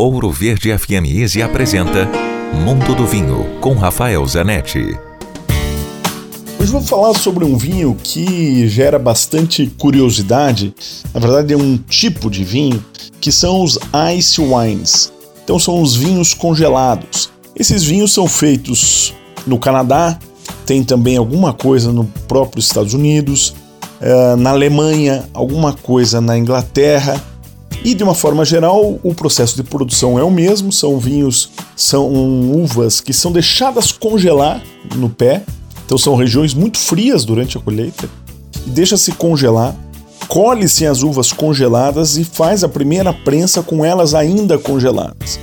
Ouro Verde FM Easy apresenta Mundo do Vinho com Rafael Zanetti. Hoje vou falar sobre um vinho que gera bastante curiosidade. Na verdade, é um tipo de vinho que são os ice wines. Então, são os vinhos congelados. Esses vinhos são feitos no Canadá, tem também alguma coisa no próprio Estados Unidos, eh, na Alemanha, alguma coisa na Inglaterra. E de uma forma geral, o processo de produção é o mesmo, são vinhos, são uvas que são deixadas congelar no pé. Então são regiões muito frias durante a colheita. E deixa-se congelar, colhe-se as uvas congeladas e faz a primeira prensa com elas ainda congeladas.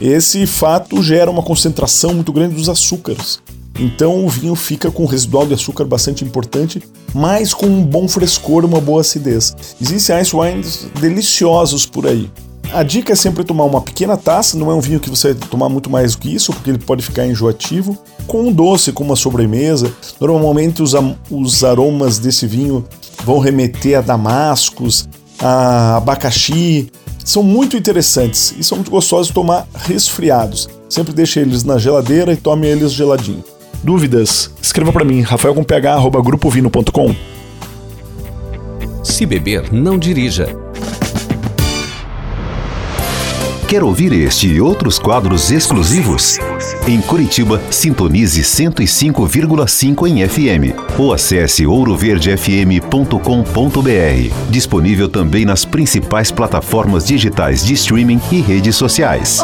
Esse fato gera uma concentração muito grande dos açúcares. Então o vinho fica com um residual de açúcar bastante importante, mas com um bom frescor, uma boa acidez. Existem ice wines deliciosos por aí. A dica é sempre tomar uma pequena taça, não é um vinho que você vai tomar muito mais do que isso, porque ele pode ficar enjoativo. Com um doce, com uma sobremesa. Normalmente os, os aromas desse vinho vão remeter a damascos, a abacaxi. São muito interessantes e são muito gostosos de tomar resfriados. Sempre deixe eles na geladeira e tome eles geladinho. Dúvidas? Escreva para mim, rafaelcomph@grupovino.com. Se beber, não dirija. Quer ouvir este e outros quadros exclusivos? Em Curitiba, sintonize 105,5 em FM ou acesse ouroverdefm.com.br. Disponível também nas principais plataformas digitais de streaming e redes sociais.